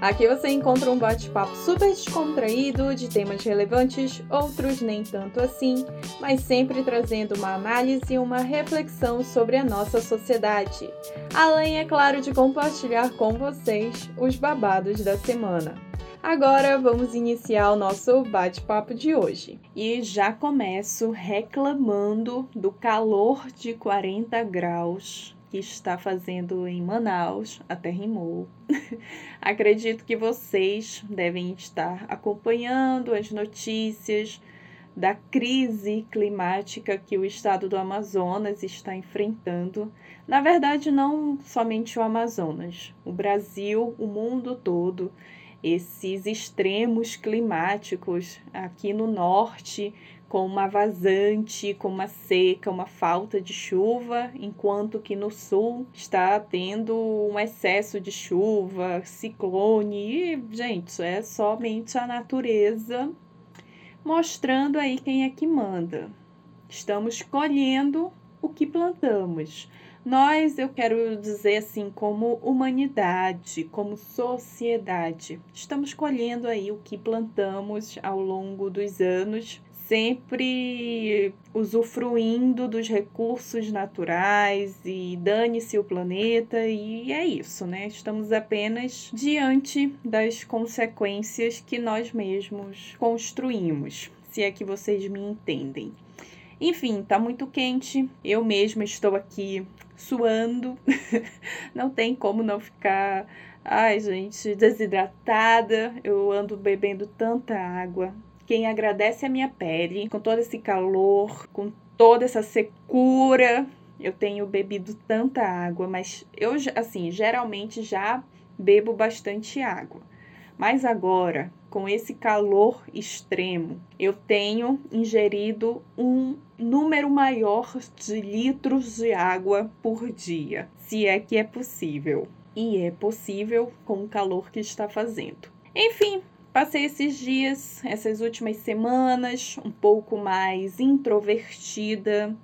Aqui você encontra um bate-papo super descontraído de temas relevantes, outros nem tanto assim, mas sempre trazendo uma análise e uma reflexão sobre a nossa sociedade. Além, é claro, de compartilhar com vocês os babados da semana. Agora vamos iniciar o nosso bate-papo de hoje. E já começo reclamando do calor de 40 graus que está fazendo em Manaus, até rimou. Acredito que vocês devem estar acompanhando as notícias da crise climática que o estado do Amazonas está enfrentando. Na verdade, não somente o Amazonas, o Brasil, o mundo todo esses extremos climáticos aqui no norte, com uma vazante, com uma seca, uma falta de chuva, enquanto que no sul está tendo um excesso de chuva, ciclone, e, gente, é somente a natureza mostrando aí quem é que manda. Estamos colhendo o que plantamos. Nós, eu quero dizer assim, como humanidade, como sociedade, estamos colhendo aí o que plantamos ao longo dos anos, sempre usufruindo dos recursos naturais e dane-se o planeta, e é isso, né? Estamos apenas diante das consequências que nós mesmos construímos, se é que vocês me entendem. Enfim, tá muito quente. Eu mesma estou aqui suando. não tem como não ficar, ai, gente, desidratada. Eu ando bebendo tanta água. Quem agradece a minha pele, com todo esse calor, com toda essa secura. Eu tenho bebido tanta água, mas eu, assim, geralmente já bebo bastante água. Mas agora, com esse calor extremo, eu tenho ingerido um número maior de litros de água por dia, se é que é possível. E é possível com o calor que está fazendo. Enfim, passei esses dias, essas últimas semanas, um pouco mais introvertida.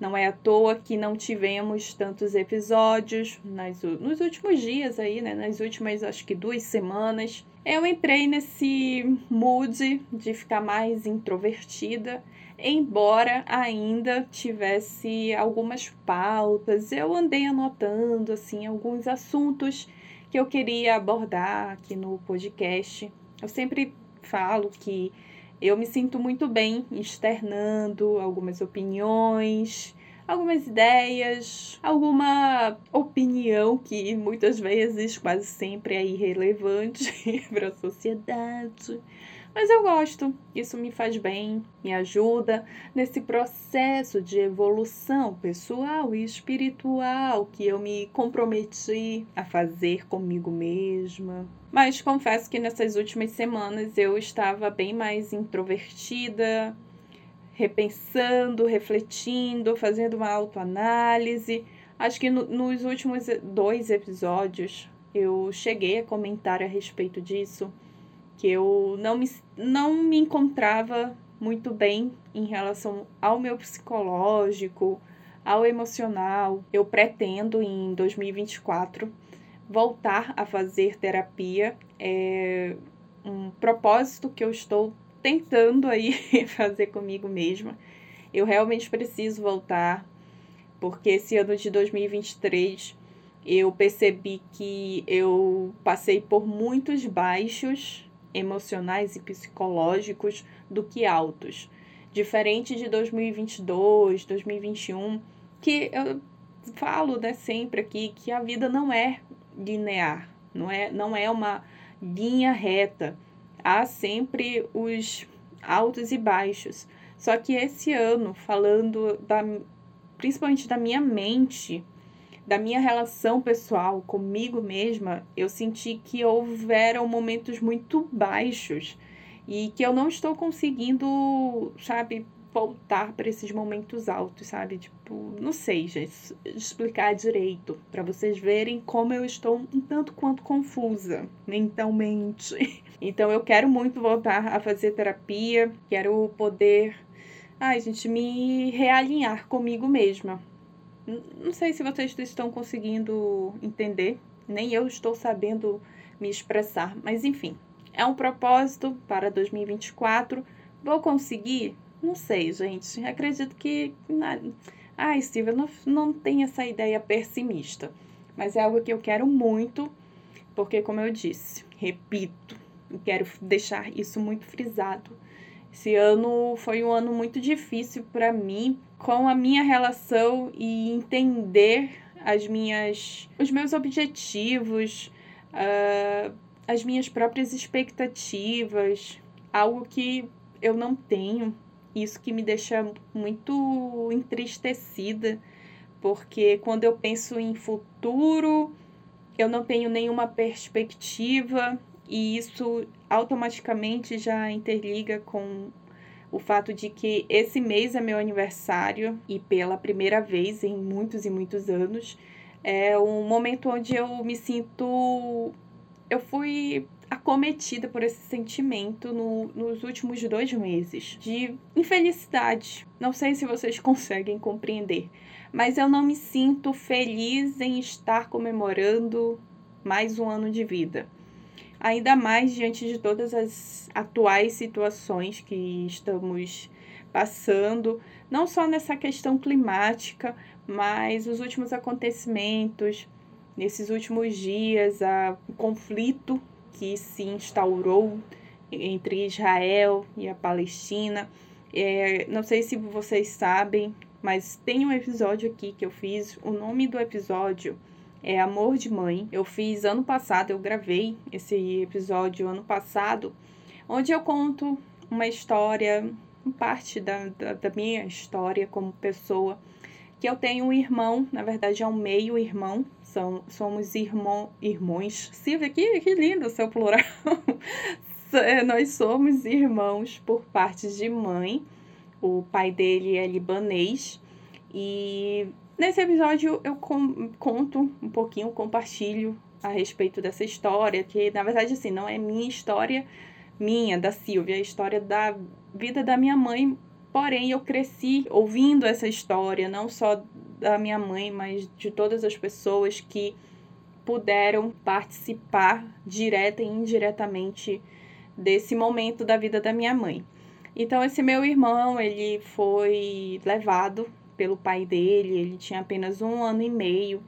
Não é à toa que não tivemos tantos episódios nas, nos últimos dias aí, né? Nas últimas, acho que duas semanas eu entrei nesse mood de ficar mais introvertida, embora ainda tivesse algumas pautas. Eu andei anotando assim alguns assuntos que eu queria abordar aqui no podcast. Eu sempre falo que eu me sinto muito bem externando algumas opiniões, algumas ideias, alguma opinião que muitas vezes, quase sempre é irrelevante para a sociedade. Mas eu gosto, isso me faz bem, me ajuda nesse processo de evolução pessoal e espiritual que eu me comprometi a fazer comigo mesma. Mas confesso que nessas últimas semanas eu estava bem mais introvertida, repensando, refletindo, fazendo uma autoanálise. Acho que no, nos últimos dois episódios eu cheguei a comentar a respeito disso, que eu não me, não me encontrava muito bem em relação ao meu psicológico, ao emocional. Eu pretendo em 2024 voltar a fazer terapia. É um propósito que eu estou tentando aí fazer comigo mesma. Eu realmente preciso voltar, porque esse ano de 2023 eu percebi que eu passei por muitos baixos emocionais e psicológicos do que altos. Diferente de 2022, 2021, que eu falo né, sempre aqui que a vida não é linear, não é, não é uma linha reta há sempre os altos e baixos. Só que esse ano, falando da, principalmente da minha mente, da minha relação pessoal comigo mesma, eu senti que houveram momentos muito baixos e que eu não estou conseguindo, sabe, voltar para esses momentos altos, sabe? Tipo, não sei, gente, explicar direito para vocês verem como eu estou um tanto quanto confusa mentalmente. Então eu quero muito voltar a fazer terapia, quero poder, ai, gente, me realinhar comigo mesma. Não sei se vocês estão conseguindo entender, nem eu estou sabendo me expressar, mas enfim, é um propósito para 2024. Vou conseguir? Não sei, gente. Acredito que. Ai, Silvia, não, não tem essa ideia pessimista. Mas é algo que eu quero muito, porque, como eu disse, repito, quero deixar isso muito frisado. Esse ano foi um ano muito difícil para mim com a minha relação e entender as minhas, os meus objetivos, uh, as minhas próprias expectativas, algo que eu não tenho. Isso que me deixa muito entristecida, porque quando eu penso em futuro, eu não tenho nenhuma perspectiva e isso automaticamente já interliga com o fato de que esse mês é meu aniversário e pela primeira vez em muitos e muitos anos é um momento onde eu me sinto eu fui acometida por esse sentimento no, nos últimos dois meses de infelicidade. Não sei se vocês conseguem compreender, mas eu não me sinto feliz em estar comemorando mais um ano de vida. Ainda mais diante de todas as atuais situações que estamos passando, não só nessa questão climática, mas os últimos acontecimentos, nesses últimos dias, a, o conflito que se instaurou entre Israel e a Palestina. É, não sei se vocês sabem, mas tem um episódio aqui que eu fiz. O nome do episódio é Amor de Mãe. Eu fiz ano passado, eu gravei esse episódio ano passado, onde eu conto uma história, parte da, da, da minha história como pessoa. Que eu tenho um irmão, na verdade é um meio-irmão, são, somos irmão, irmãos. Silvia, que, que lindo seu plural. É, nós somos irmãos por parte de mãe. O pai dele é libanês. E nesse episódio eu conto um pouquinho, compartilho a respeito dessa história, que na verdade assim, não é minha história, minha, da Silvia, é a história da vida da minha mãe. Porém, eu cresci ouvindo essa história, não só da minha mãe, mas de todas as pessoas que puderam participar direta e indiretamente desse momento da vida da minha mãe. Então esse meu irmão, ele foi levado pelo pai dele, ele tinha apenas um ano e meio.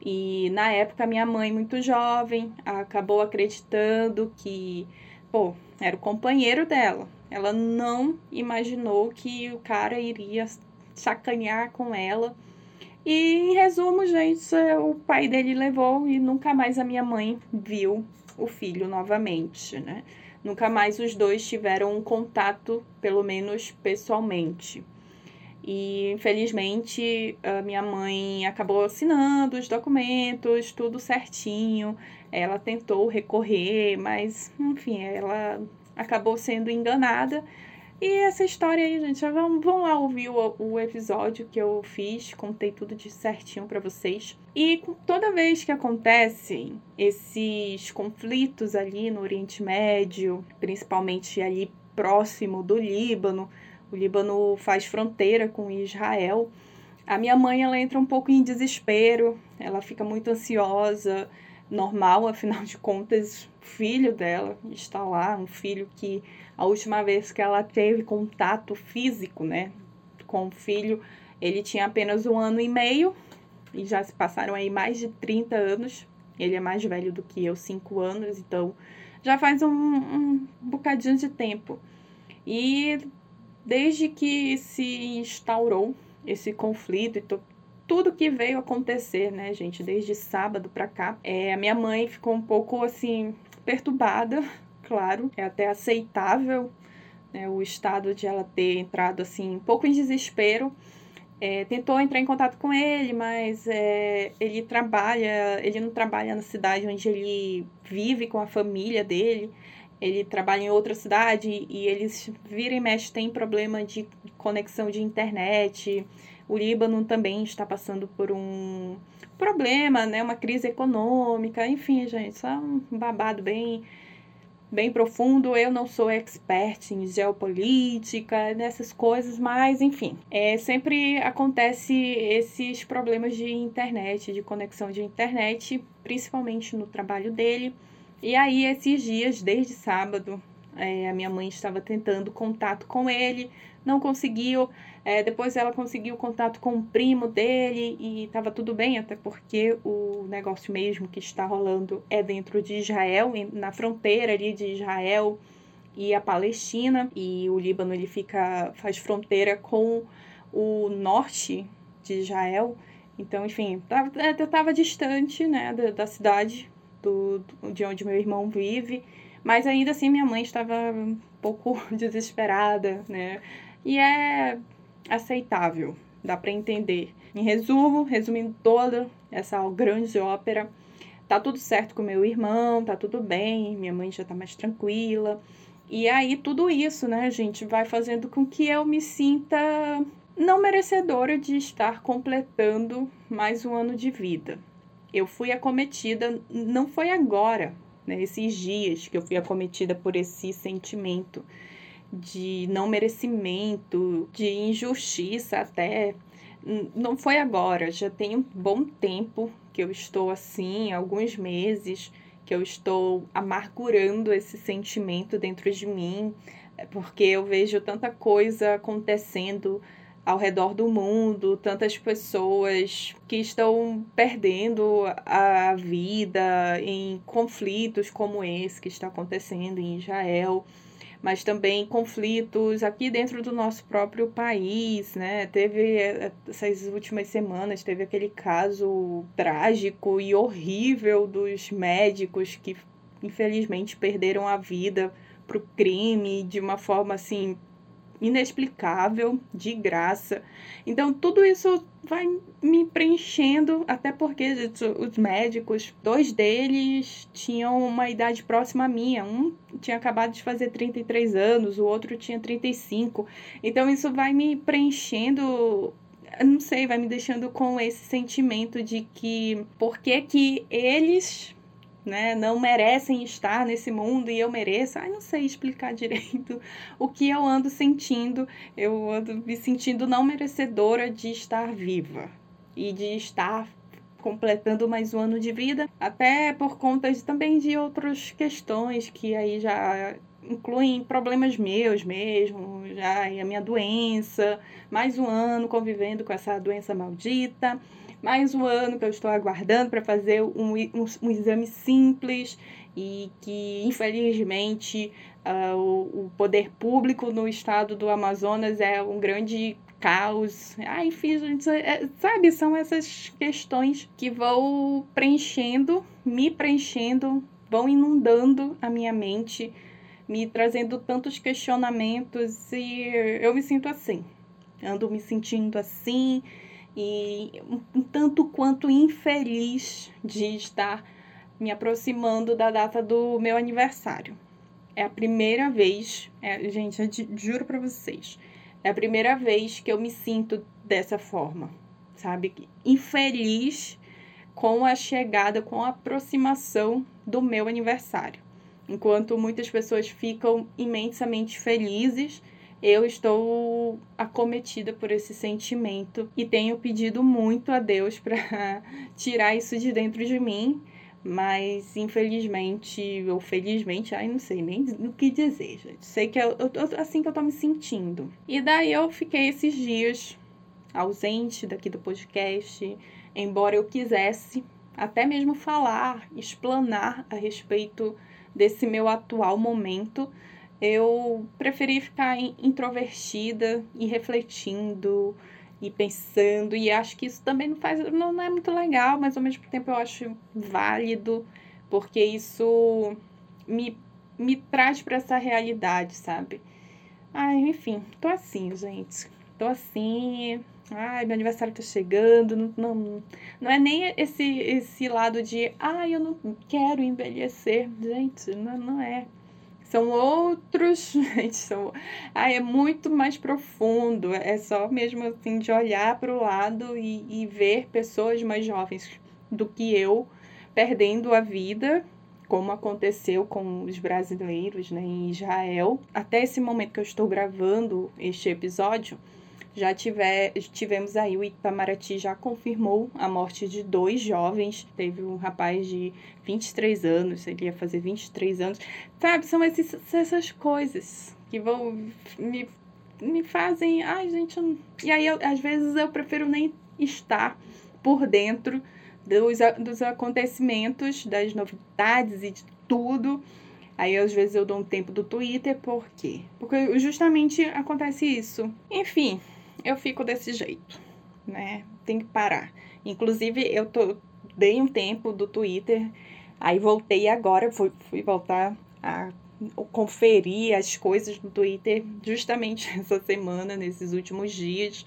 E na época minha mãe, muito jovem, acabou acreditando que, pô, era o companheiro dela. Ela não imaginou que o cara iria sacanear com ela e em resumo, gente, o pai dele levou e nunca mais a minha mãe viu o filho novamente, né? Nunca mais os dois tiveram um contato, pelo menos pessoalmente. E infelizmente a minha mãe acabou assinando os documentos, tudo certinho. Ela tentou recorrer, mas enfim, ela acabou sendo enganada e essa história aí, gente, vamos, vamos lá ouvir o, o episódio que eu fiz, contei tudo de certinho para vocês. E toda vez que acontecem esses conflitos ali no Oriente Médio, principalmente ali próximo do Líbano, o Líbano faz fronteira com Israel. A minha mãe ela entra um pouco em desespero, ela fica muito ansiosa, normal, afinal de contas, filho dela está lá, um filho que a última vez que ela teve contato físico, né, com o filho, ele tinha apenas um ano e meio e já se passaram aí mais de 30 anos. Ele é mais velho do que eu, cinco anos, então já faz um, um bocadinho de tempo. E desde que se instaurou esse conflito e tudo que veio acontecer, né, gente, desde sábado para cá, é, a minha mãe ficou um pouco assim perturbada claro, é até aceitável né, o estado de ela ter entrado assim, um pouco em desespero. É, tentou entrar em contato com ele, mas é, ele trabalha, ele não trabalha na cidade onde ele vive com a família dele. Ele trabalha em outra cidade e eles vira e mexe tem problema de conexão de internet. O Líbano também está passando por um problema, né, uma crise econômica, enfim, gente, só um babado bem bem profundo. Eu não sou expert em geopolítica, nessas coisas, mas enfim, é, sempre acontece esses problemas de internet, de conexão de internet, principalmente no trabalho dele. E aí, esses dias, desde sábado, é, a minha mãe estava tentando contato com ele, não conseguiu. É, depois ela conseguiu contato com o primo dele e estava tudo bem, até porque o negócio mesmo que está rolando é dentro de Israel, na fronteira ali de Israel e a Palestina. E o Líbano ele fica faz fronteira com o norte de Israel. Então, enfim, eu estava distante né, da, da cidade do, de onde meu irmão vive, mas ainda assim minha mãe estava um pouco desesperada, né? E é aceitável, dá para entender. Em resumo, resumindo toda essa grande ópera, tá tudo certo com meu irmão, tá tudo bem, minha mãe já tá mais tranquila. E aí tudo isso, né, gente, vai fazendo com que eu me sinta não merecedora de estar completando mais um ano de vida eu fui acometida, não foi agora, né, esses dias que eu fui acometida por esse sentimento de não merecimento, de injustiça até. Não foi agora, já tem um bom tempo que eu estou assim, alguns meses que eu estou amargurando esse sentimento dentro de mim, porque eu vejo tanta coisa acontecendo ao redor do mundo, tantas pessoas que estão perdendo a vida em conflitos como esse que está acontecendo em Israel, mas também conflitos aqui dentro do nosso próprio país, né? Teve essas últimas semanas teve aquele caso trágico e horrível dos médicos que infelizmente perderam a vida para o crime de uma forma assim inexplicável, de graça. Então, tudo isso vai me preenchendo, até porque os médicos, dois deles tinham uma idade próxima à minha. Um tinha acabado de fazer 33 anos, o outro tinha 35. Então, isso vai me preenchendo não sei, vai me deixando com esse sentimento de que por que que eles né, não merecem estar nesse mundo e eu mereço. Ai, não sei explicar direito o que eu ando sentindo. Eu ando me sentindo não merecedora de estar viva e de estar completando mais um ano de vida, até por conta de, também de outras questões que aí já incluem problemas meus mesmo, já a minha doença, mais um ano convivendo com essa doença maldita mais um ano que eu estou aguardando para fazer um, um, um, exame simples e que, infelizmente, uh, o, o, poder público no estado do Amazonas é um grande caos. Ah, enfim, gente, é, sabe, são essas questões que vão preenchendo, me preenchendo, vão inundando a minha mente, me trazendo tantos questionamentos e eu me sinto assim. Ando me sentindo assim, e um tanto quanto infeliz de estar me aproximando da data do meu aniversário. É a primeira vez, é, gente, eu juro para vocês, é a primeira vez que eu me sinto dessa forma, sabe? Infeliz com a chegada, com a aproximação do meu aniversário. Enquanto muitas pessoas ficam imensamente felizes eu estou acometida por esse sentimento e tenho pedido muito a Deus para tirar isso de dentro de mim, mas infelizmente ou felizmente, ai não sei nem o que dizer, gente. Sei que é assim que eu tô me sentindo. E daí eu fiquei esses dias ausente daqui do podcast, embora eu quisesse até mesmo falar, explanar a respeito desse meu atual momento eu preferi ficar introvertida e refletindo e pensando e acho que isso também não faz não, não é muito legal, mas ao mesmo tempo eu acho válido porque isso me me traz para essa realidade, sabe? Ai, enfim, tô assim, gente. Tô assim. Ai, meu aniversário tá chegando. Não, não, não é nem esse, esse lado de, ai, eu não quero envelhecer. Gente, não, não é são outros, gente, são, ah, é muito mais profundo, é só mesmo assim de olhar para o lado e, e ver pessoas mais jovens do que eu perdendo a vida, como aconteceu com os brasileiros né, em Israel. Até esse momento que eu estou gravando este episódio, já tiver, tivemos aí o Itamaraty já confirmou a morte de dois jovens. Teve um rapaz de 23 anos, ele ia fazer 23 anos. Sabe, são esses, essas coisas que vão me, me fazem. Ai, gente. Eu... E aí, eu, às vezes, eu prefiro nem estar por dentro dos, dos acontecimentos, das novidades e de tudo. Aí, às vezes, eu dou um tempo do Twitter, por quê? Porque justamente acontece isso. Enfim, eu fico desse jeito, né? Tem que parar. Inclusive, eu tô, dei um tempo do Twitter, aí voltei agora, fui, fui voltar a conferir as coisas no Twitter justamente essa semana, nesses últimos dias,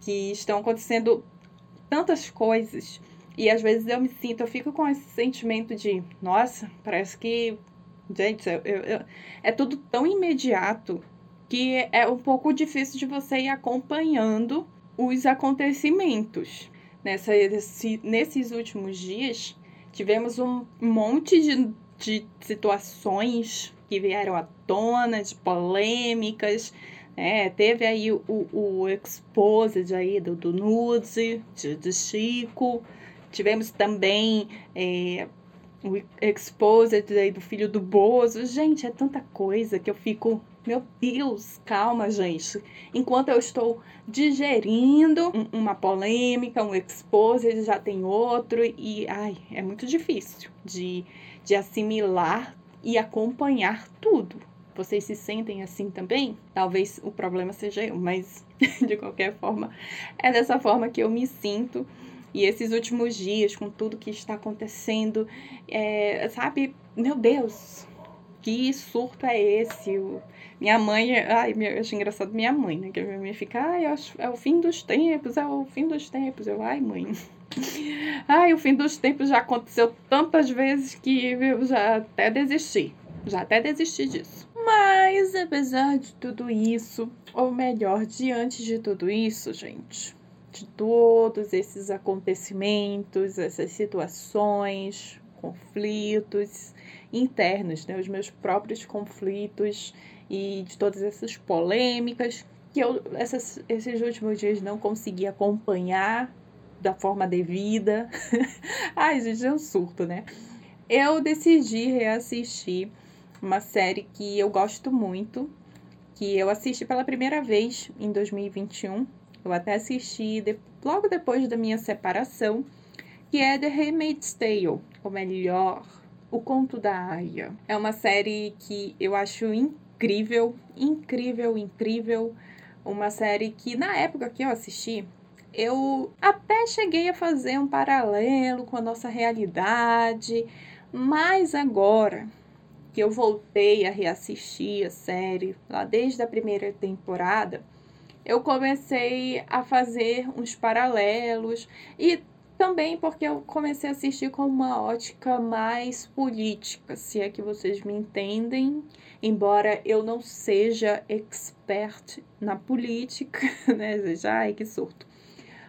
que estão acontecendo tantas coisas. E às vezes eu me sinto, eu fico com esse sentimento de, nossa, parece que, gente, eu, eu, é tudo tão imediato que é um pouco difícil de você ir acompanhando os acontecimentos. Nessa, esse, nesses últimos dias, tivemos um monte de, de situações que vieram à tona, de polêmicas, é, teve aí o, o exposed aí do, do Nude, de, de Chico. Tivemos também é, o exposed aí do filho do Bozo. Gente, é tanta coisa que eu fico meu Deus, calma, gente. Enquanto eu estou digerindo uma polêmica, um expose, já tem outro, e ai, é muito difícil de, de assimilar e acompanhar tudo. Vocês se sentem assim também? Talvez o problema seja eu, mas de qualquer forma, é dessa forma que eu me sinto. E esses últimos dias, com tudo que está acontecendo, é, sabe, meu Deus, que surto é esse? Minha mãe, ai, eu acho engraçado minha mãe, né? Que a minha mãe fica, ai, é o fim dos tempos, é o fim dos tempos. Eu, ai, mãe. Ai, o fim dos tempos já aconteceu tantas vezes que eu já até desisti. Já até desisti disso. Mas, apesar de tudo isso, ou melhor, diante de tudo isso, gente, de todos esses acontecimentos, essas situações, conflitos, internos, né, os meus próprios conflitos e de todas essas polêmicas que eu essas, esses últimos dias não consegui acompanhar da forma devida. Ai, gente, é um surto, né? Eu decidi reassistir uma série que eu gosto muito, que eu assisti pela primeira vez em 2021. Eu até assisti de, logo depois da minha separação, que é The Handmaid's Tale, ou melhor, o Conto da Aya. É uma série que eu acho incrível, incrível, incrível. Uma série que na época que eu assisti, eu até cheguei a fazer um paralelo com a nossa realidade, mas agora que eu voltei a reassistir a série, lá desde a primeira temporada, eu comecei a fazer uns paralelos e também porque eu comecei a assistir com uma ótica mais política, se é que vocês me entendem, embora eu não seja expert na política, né? Ai, que surto.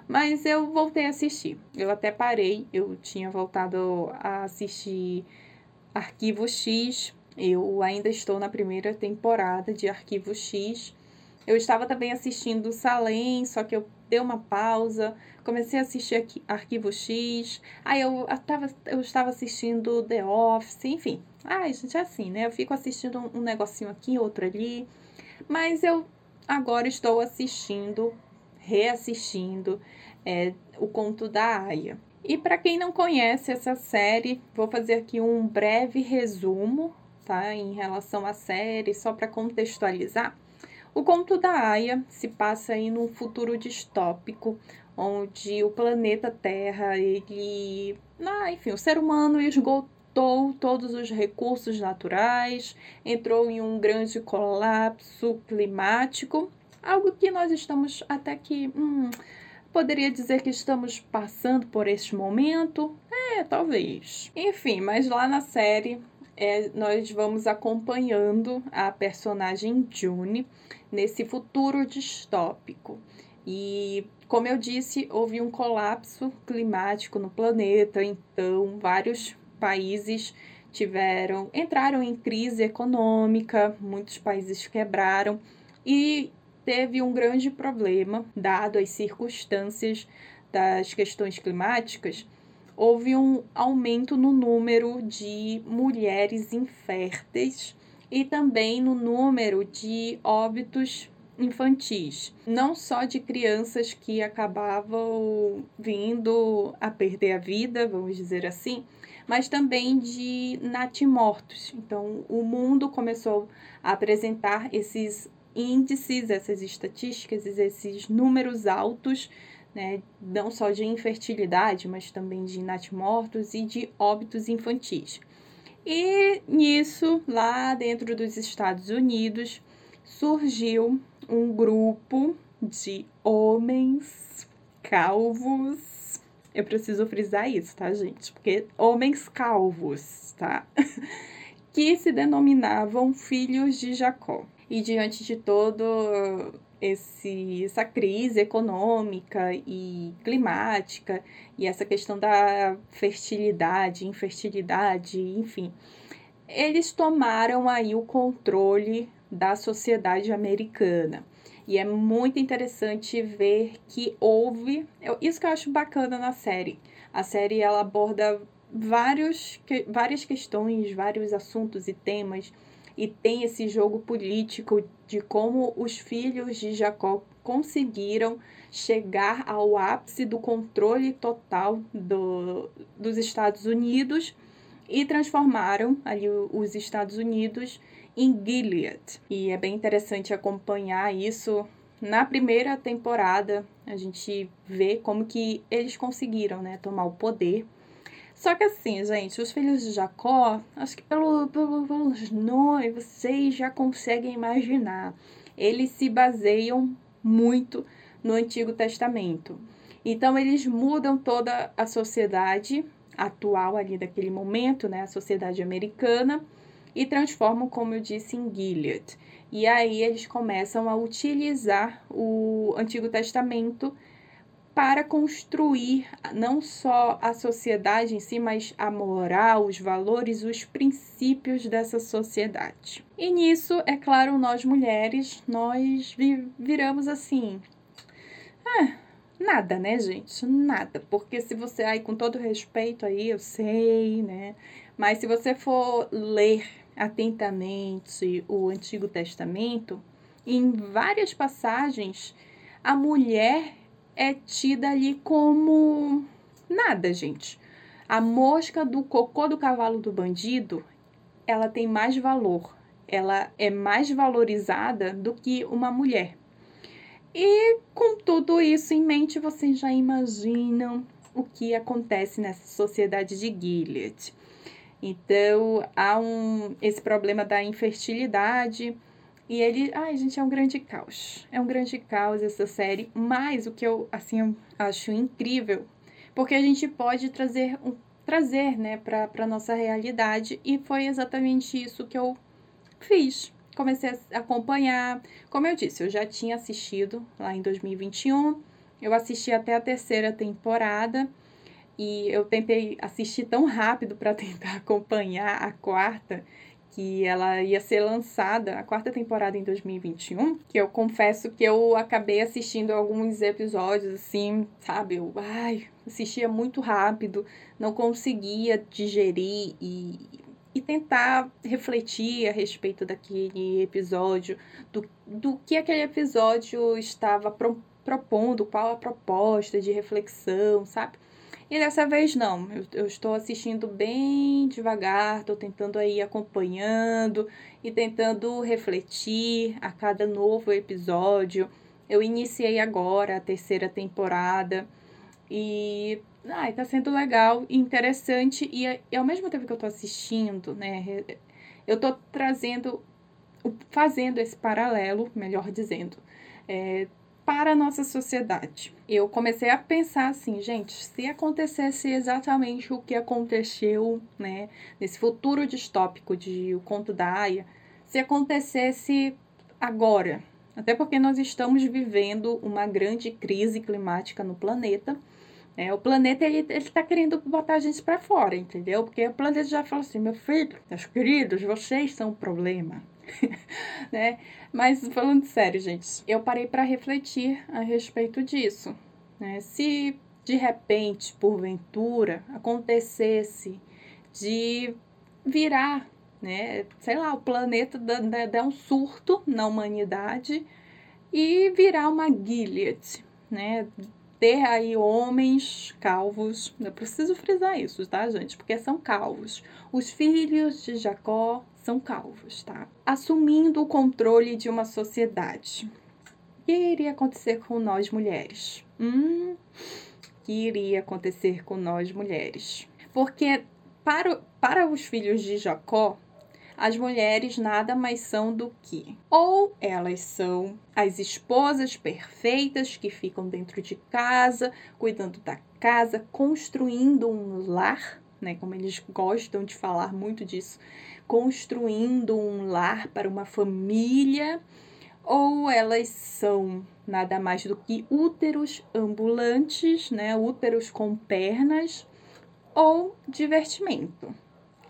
Mas eu voltei a assistir. Eu até parei, eu tinha voltado a assistir Arquivo X. Eu ainda estou na primeira temporada de Arquivo X. Eu estava também assistindo Salem, só que eu dei uma pausa, comecei a assistir aqui, Arquivo X, aí eu, tava, eu estava assistindo The Office, enfim. Ai, gente, é assim, né? Eu fico assistindo um, um negocinho aqui, outro ali. Mas eu agora estou assistindo, reassistindo é, o Conto da Aya. E para quem não conhece essa série, vou fazer aqui um breve resumo, tá? Em relação à série, só para contextualizar. O conto da Aya se passa aí num futuro distópico, onde o planeta Terra, ele, ah, enfim, o ser humano esgotou todos os recursos naturais, entrou em um grande colapso climático, algo que nós estamos até que, hum, poderia dizer que estamos passando por este momento, é, talvez. Enfim, mas lá na série é, nós vamos acompanhando a personagem June nesse futuro distópico. E, como eu disse, houve um colapso climático no planeta, então vários países tiveram entraram em crise econômica, muitos países quebraram e teve um grande problema dado as circunstâncias das questões climáticas houve um aumento no número de mulheres inférteis e também no número de óbitos infantis, não só de crianças que acabavam vindo a perder a vida, vamos dizer assim, mas também de natimortos. Então, o mundo começou a apresentar esses índices, essas estatísticas, esses números altos né, não só de infertilidade, mas também de natimortos e de óbitos infantis. E nisso, lá dentro dos Estados Unidos, surgiu um grupo de homens calvos. Eu preciso frisar isso, tá, gente? Porque homens calvos, tá? que se denominavam filhos de Jacó. E diante de todo esse, essa crise econômica e climática e essa questão da fertilidade, infertilidade, enfim, eles tomaram aí o controle da sociedade americana. E é muito interessante ver que houve, isso que eu acho bacana na série. A série ela aborda vários, várias questões, vários assuntos e temas e tem esse jogo político de como os filhos de Jacó conseguiram chegar ao ápice do controle total do, dos Estados Unidos e transformaram ali os Estados Unidos em Gilead. E é bem interessante acompanhar isso. Na primeira temporada, a gente vê como que eles conseguiram né, tomar o poder só que assim, gente, os filhos de Jacó, acho que pelo, pelo, pelos nomes, vocês já conseguem imaginar. Eles se baseiam muito no Antigo Testamento. Então, eles mudam toda a sociedade atual ali daquele momento, né, a sociedade americana, e transformam, como eu disse, em Gilead. E aí eles começam a utilizar o Antigo Testamento para construir não só a sociedade em si, mas a moral, os valores, os princípios dessa sociedade. E nisso, é claro, nós mulheres, nós vi viramos assim. Ah, nada, né, gente? Nada. Porque se você, aí, com todo respeito aí, eu sei, né? Mas se você for ler atentamente o Antigo Testamento, em várias passagens, a mulher é tida ali como nada, gente. A mosca do cocô do cavalo do bandido, ela tem mais valor. Ela é mais valorizada do que uma mulher. E com tudo isso em mente, vocês já imaginam o que acontece nessa sociedade de Gilead. Então, há um, esse problema da infertilidade, e ele, ai, gente, é um grande caos. É um grande caos essa série, mas o que eu, assim, acho incrível, porque a gente pode trazer um trazer, né, para para nossa realidade e foi exatamente isso que eu fiz. Comecei a acompanhar, como eu disse, eu já tinha assistido lá em 2021. Eu assisti até a terceira temporada e eu tentei assistir tão rápido para tentar acompanhar a quarta que ela ia ser lançada, a quarta temporada em 2021, que eu confesso que eu acabei assistindo alguns episódios assim, sabe? Eu, ai, assistia muito rápido, não conseguia digerir e, e tentar refletir a respeito daquele episódio, do, do que aquele episódio estava pro, propondo, qual a proposta de reflexão, sabe? E dessa vez não, eu, eu estou assistindo bem devagar, estou tentando aí acompanhando e tentando refletir a cada novo episódio. Eu iniciei agora a terceira temporada e ai, tá sendo legal e interessante e, e ao mesmo tempo que eu tô assistindo, né, eu tô trazendo, fazendo esse paralelo, melhor dizendo, é, para a nossa sociedade. Eu comecei a pensar assim, gente, se acontecesse exatamente o que aconteceu, né, nesse futuro distópico de O Conto da Aya, se acontecesse agora, até porque nós estamos vivendo uma grande crise climática no planeta. É, o planeta ele está querendo botar a gente para fora, entendeu? Porque o planeta já fala assim, meu filho, meus queridos, vocês são o problema. né? Mas falando sério, gente, eu parei para refletir a respeito disso. Né? Se de repente, porventura, acontecesse de virar né? Sei lá, o planeta dá, um surto na humanidade e virar uma Gilead, né? Ter aí homens calvos, eu preciso frisar isso, tá, gente? Porque são calvos. Os filhos de Jacó são calvos, tá? Assumindo o controle de uma sociedade. O que iria acontecer com nós mulheres? Hum, que iria acontecer com nós mulheres? Porque para, para os filhos de Jacó, as mulheres nada mais são do que ou elas são as esposas perfeitas que ficam dentro de casa, cuidando da casa, construindo um lar, né, como eles gostam de falar muito disso, construindo um lar para uma família, ou elas são nada mais do que úteros ambulantes, né, úteros com pernas, ou divertimento.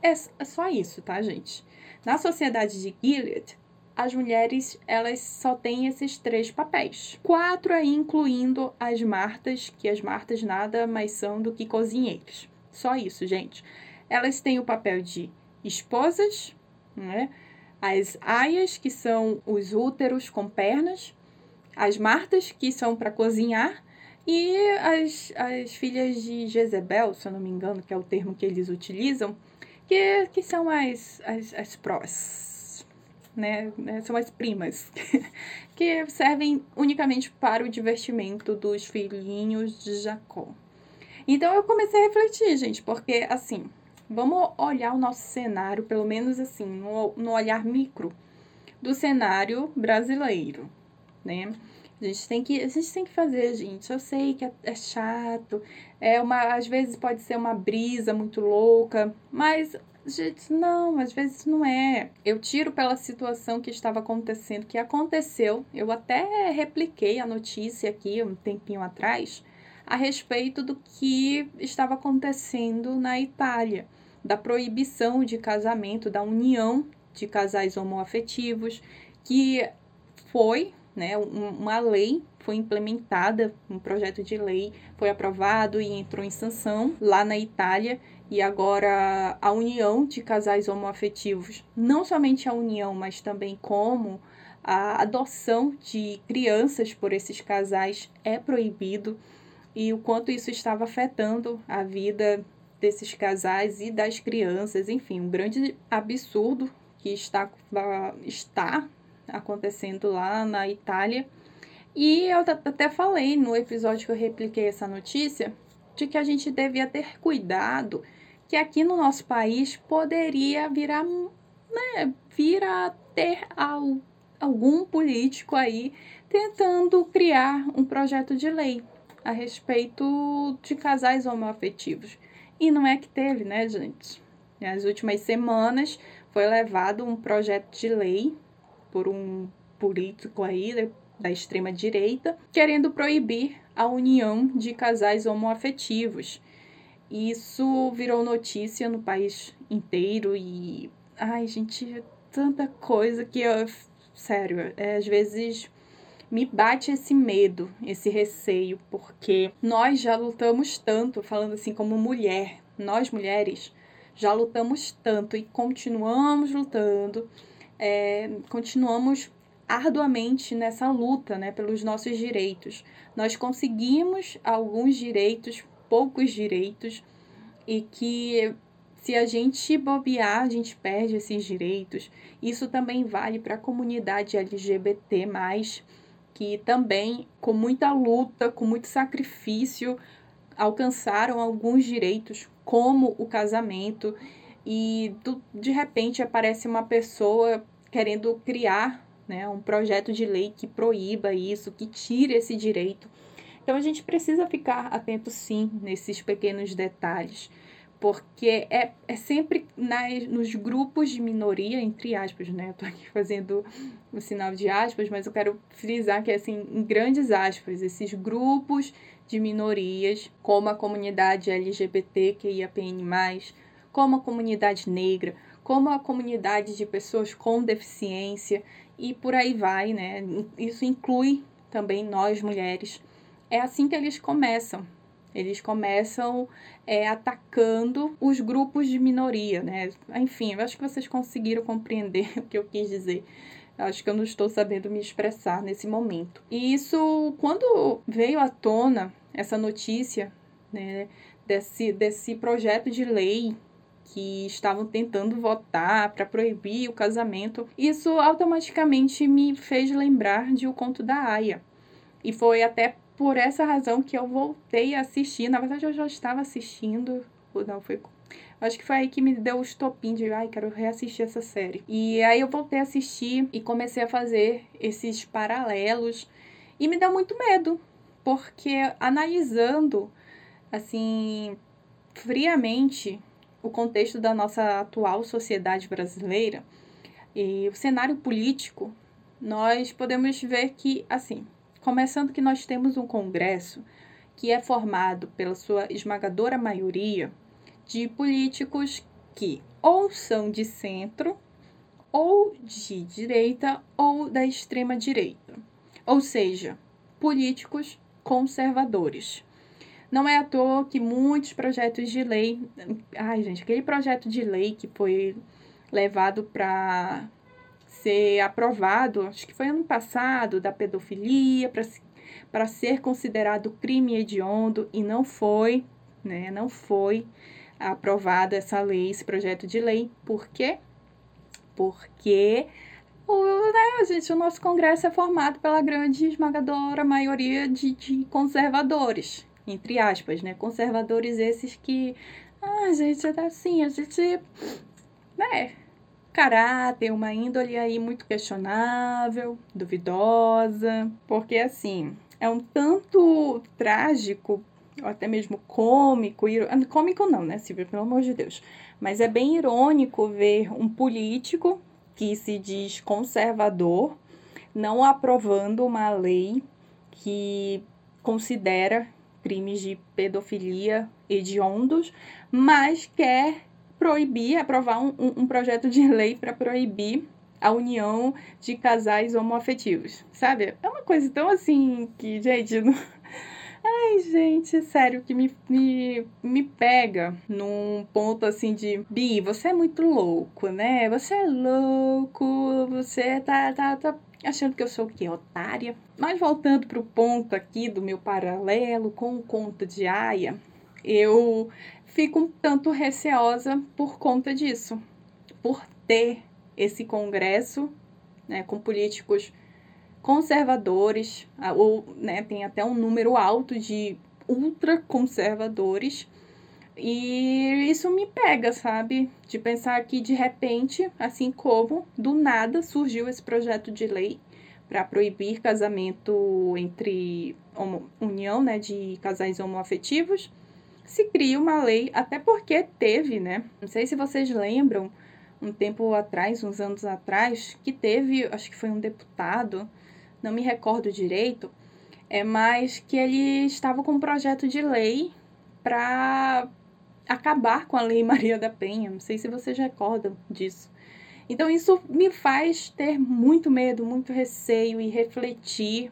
É, é só isso, tá, gente? Na sociedade de Gilead, as mulheres elas só têm esses três papéis. Quatro aí incluindo as martas, que as martas nada mais são do que cozinheiros. Só isso, gente. Elas têm o papel de esposas, né? As aias, que são os úteros com pernas, as martas, que são para cozinhar, e as, as filhas de Jezebel, se eu não me engano, que é o termo que eles utilizam, que, que são as, as, as prós, né? né? São as primas, que servem unicamente para o divertimento dos filhinhos de Jacó. Então eu comecei a refletir, gente, porque assim, vamos olhar o nosso cenário, pelo menos assim, no, no olhar micro do cenário brasileiro, né? A gente tem que, a gente tem que fazer, gente. Eu sei que é, é, chato, é uma, às vezes pode ser uma brisa muito louca, mas gente, não, às vezes não é. Eu tiro pela situação que estava acontecendo, que aconteceu. Eu até repliquei a notícia aqui um tempinho atrás a respeito do que estava acontecendo na Itália, da proibição de casamento, da união de casais homoafetivos, que foi né? Uma lei foi implementada, um projeto de lei foi aprovado e entrou em sanção lá na Itália e agora a união de casais homoafetivos, não somente a união, mas também como a adoção de crianças por esses casais é proibido e o quanto isso estava afetando a vida desses casais e das crianças, enfim, um grande absurdo que está, está acontecendo lá na Itália. E eu até falei no episódio que eu repliquei essa notícia de que a gente devia ter cuidado que aqui no nosso país poderia virar, né, vir a ter algum político aí tentando criar um projeto de lei a respeito de casais homoafetivos. E não é que teve, né, gente? Nas últimas semanas foi levado um projeto de lei por um político aí da extrema direita, querendo proibir a união de casais homoafetivos. Isso virou notícia no país inteiro e ai, gente, tanta coisa que eu, sério, é, às vezes me bate esse medo, esse receio, porque nós já lutamos tanto, falando assim como mulher, nós mulheres já lutamos tanto e continuamos lutando é, continuamos arduamente nessa luta né, pelos nossos direitos. Nós conseguimos alguns direitos, poucos direitos, e que se a gente bobear, a gente perde esses direitos. Isso também vale para a comunidade LGBT, que também, com muita luta, com muito sacrifício, alcançaram alguns direitos, como o casamento e do, de repente aparece uma pessoa querendo criar né? Um projeto de lei que proíba isso, que tire esse direito. Então a gente precisa ficar atento sim nesses pequenos detalhes, porque é, é sempre nas, nos grupos de minoria, entre aspas, né? Eu tô aqui fazendo o sinal de aspas, mas eu quero frisar que é assim, em grandes aspas, esses grupos de minorias, como a comunidade LGBT, que IAPN+, como a comunidade negra, como a comunidade de pessoas com deficiência e por aí vai, né? Isso inclui também nós mulheres. É assim que eles começam. Eles começam é, atacando os grupos de minoria, né? Enfim, eu acho que vocês conseguiram compreender o que eu quis dizer. Acho que eu não estou sabendo me expressar nesse momento. E isso, quando veio à tona essa notícia, né, desse, desse projeto de lei que estavam tentando votar para proibir o casamento, isso automaticamente me fez lembrar de O Conto da Aya. E foi até por essa razão que eu voltei a assistir. Na verdade, eu já estava assistindo. Não, foi. Acho que foi aí que me deu o estopim de, ai, quero reassistir essa série. E aí eu voltei a assistir e comecei a fazer esses paralelos. E me deu muito medo, porque analisando, assim, friamente o contexto da nossa atual sociedade brasileira e o cenário político, nós podemos ver que, assim, começando que nós temos um Congresso que é formado pela sua esmagadora maioria de políticos que ou são de centro, ou de direita, ou da extrema direita. Ou seja, políticos conservadores. Não é à toa que muitos projetos de lei. Ai, gente, aquele projeto de lei que foi levado para ser aprovado, acho que foi ano passado, da pedofilia, para ser considerado crime hediondo, e não foi, né? Não foi aprovada essa lei, esse projeto de lei. Por quê? Porque o, né, gente, o nosso Congresso é formado pela grande esmagadora maioria de, de conservadores, entre aspas, né? Conservadores esses que, ah, gente, é assim, a gente, né? Caráter, uma índole aí muito questionável, duvidosa, porque assim, é um tanto trágico, ou até mesmo cômico, ah, cômico não, né, Silvia, pelo amor de Deus, mas é bem irônico ver um político que se diz conservador não aprovando uma lei que considera crimes de pedofilia hediondos, mas quer proibir, aprovar um, um projeto de lei para proibir a união de casais homoafetivos, sabe? É uma coisa tão assim que, gente, não... Ai, gente, sério, que me, me, me pega num ponto assim de Bi, você é muito louco, né? Você é louco, você tá, tá, tá achando que eu sou o quê? Otária? Mas voltando pro ponto aqui do meu paralelo com o conto de Aya, eu fico um tanto receosa por conta disso, por ter esse congresso né, com políticos conservadores, ou né, tem até um número alto de ultraconservadores, e isso me pega, sabe? De pensar que de repente, assim como do nada surgiu esse projeto de lei para proibir casamento entre homo, união né, de casais homoafetivos se cria uma lei, até porque teve, né? Não sei se vocês lembram, um tempo atrás, uns anos atrás, que teve, acho que foi um deputado, não me recordo direito, é mas que ele estava com um projeto de lei para acabar com a Lei Maria da Penha. Não sei se vocês recordam disso. Então isso me faz ter muito medo, muito receio e refletir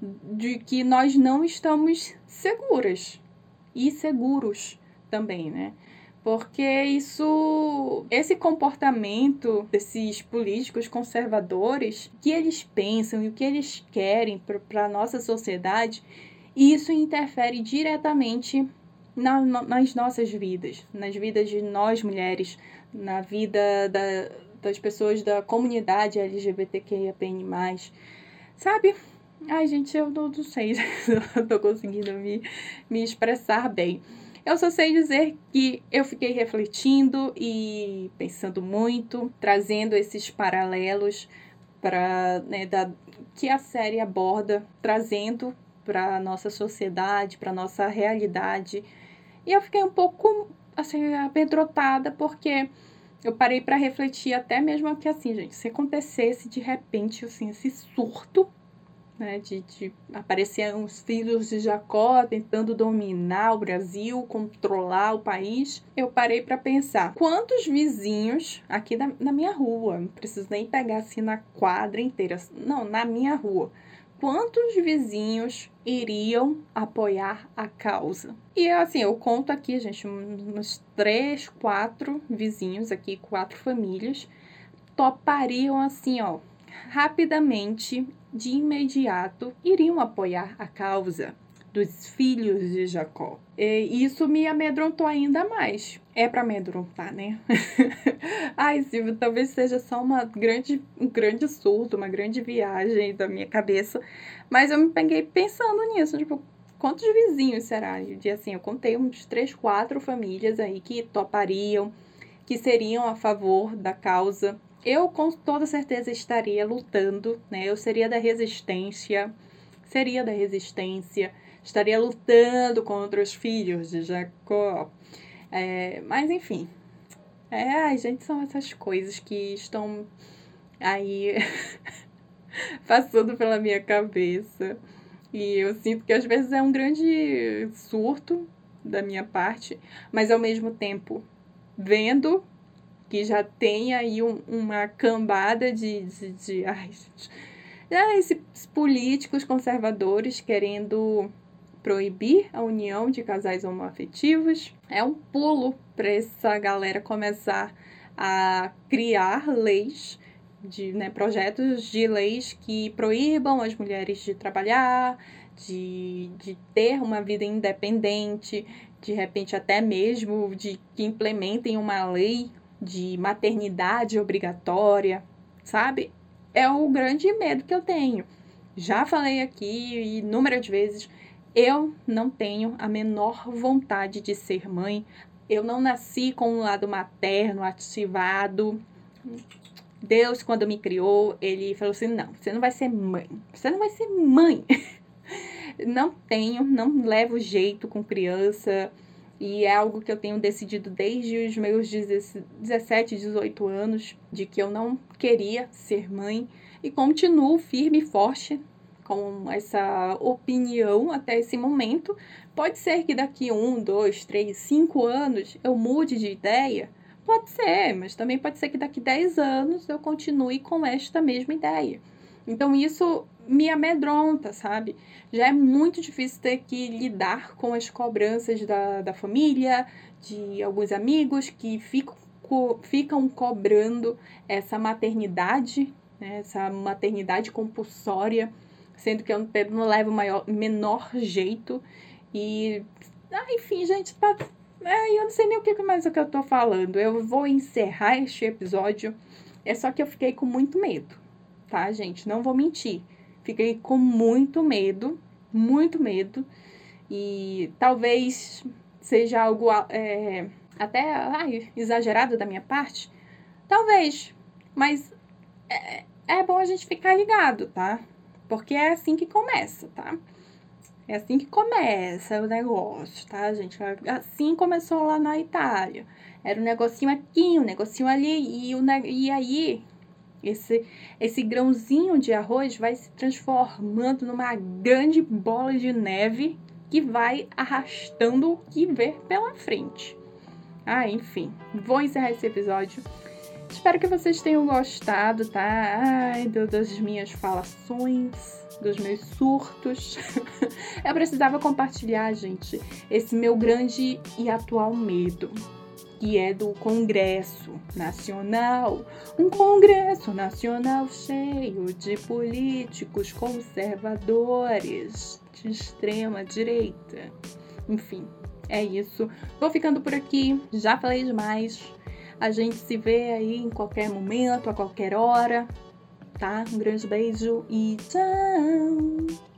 de que nós não estamos seguras e seguros também, né? Porque isso, esse comportamento desses políticos conservadores, que eles pensam e o que eles querem para a nossa sociedade, isso interfere diretamente na, nas nossas vidas, nas vidas de nós mulheres, na vida da, das pessoas da comunidade LGBTQIAPN+. Sabe? Ai, gente, eu não, não sei se eu tô conseguindo me, me expressar bem. Eu só sei dizer que eu fiquei refletindo e pensando muito, trazendo esses paralelos para né, da, que a série aborda, trazendo para nossa sociedade, para nossa realidade. E eu fiquei um pouco assim apedrotada porque eu parei para refletir até mesmo que assim, gente, se acontecesse de repente assim esse surto né, de, de aparecer uns filhos de Jacó tentando dominar o Brasil, controlar o país, eu parei para pensar quantos vizinhos aqui da, na minha rua, não preciso nem pegar assim na quadra inteira, não, na minha rua, quantos vizinhos iriam apoiar a causa? E assim, eu conto aqui, gente, uns três, quatro vizinhos aqui, quatro famílias, topariam assim, ó, rapidamente, de imediato, iriam apoiar a causa dos filhos de Jacó. E isso me amedrontou ainda mais. É para amedrontar, né? Ai, Silvio, talvez seja só uma grande, um grande surto, uma grande viagem da minha cabeça. Mas eu me peguei pensando nisso, tipo, quantos vizinhos será? E assim, eu contei uns três, quatro famílias aí que topariam, que seriam a favor da causa eu com toda certeza estaria lutando, né? Eu seria da resistência, seria da resistência, estaria lutando contra os filhos de Jacó. É, mas enfim, é, ai, gente, são essas coisas que estão aí passando pela minha cabeça. E eu sinto que às vezes é um grande surto da minha parte, mas ao mesmo tempo vendo que já tem aí um, uma cambada de, de, de ai, ah, esses políticos conservadores querendo proibir a união de casais homoafetivos. É um pulo para essa galera começar a criar leis, de, né, projetos de leis que proíbam as mulheres de trabalhar, de, de ter uma vida independente, de repente até mesmo de que implementem uma lei de maternidade obrigatória, sabe? É o grande medo que eu tenho. Já falei aqui inúmeras vezes, eu não tenho a menor vontade de ser mãe. Eu não nasci com um lado materno ativado. Deus, quando me criou, ele falou assim: não, você não vai ser mãe. Você não vai ser mãe. não tenho, não levo jeito com criança. E é algo que eu tenho decidido desde os meus 17, 18 anos, de que eu não queria ser mãe. E continuo firme e forte com essa opinião até esse momento. Pode ser que daqui um, dois, três, cinco anos eu mude de ideia. Pode ser, mas também pode ser que daqui 10 anos eu continue com esta mesma ideia. Então isso me amedronta, sabe? Já é muito difícil ter que lidar com as cobranças da, da família, de alguns amigos que ficam, co, ficam cobrando essa maternidade, né? essa maternidade compulsória, sendo que eu não levo o maior, menor jeito. E, ah, enfim, gente, tá, é, eu não sei nem o que mais é que eu tô falando. Eu vou encerrar este episódio. É só que eu fiquei com muito medo, tá, gente? Não vou mentir. Fiquei com muito medo, muito medo. E talvez seja algo é, até ai, exagerado da minha parte. Talvez. Mas é, é bom a gente ficar ligado, tá? Porque é assim que começa, tá? É assim que começa o negócio, tá, gente? Assim começou lá na Itália. Era um negocinho aqui, um negocinho ali, e, o, e aí esse, esse grãozinho de arroz vai se transformando numa grande bola de neve que vai arrastando o que ver pela frente. Ah, enfim, vou encerrar esse episódio. Espero que vocês tenham gostado, tá? Ai, das minhas falações, dos meus surtos. Eu precisava compartilhar, gente, esse meu grande e atual medo que é do Congresso Nacional. Um Congresso Nacional cheio de políticos conservadores de extrema direita. Enfim, é isso. Vou ficando por aqui, já falei demais. A gente se vê aí em qualquer momento, a qualquer hora, tá? Um grande beijo e tchau!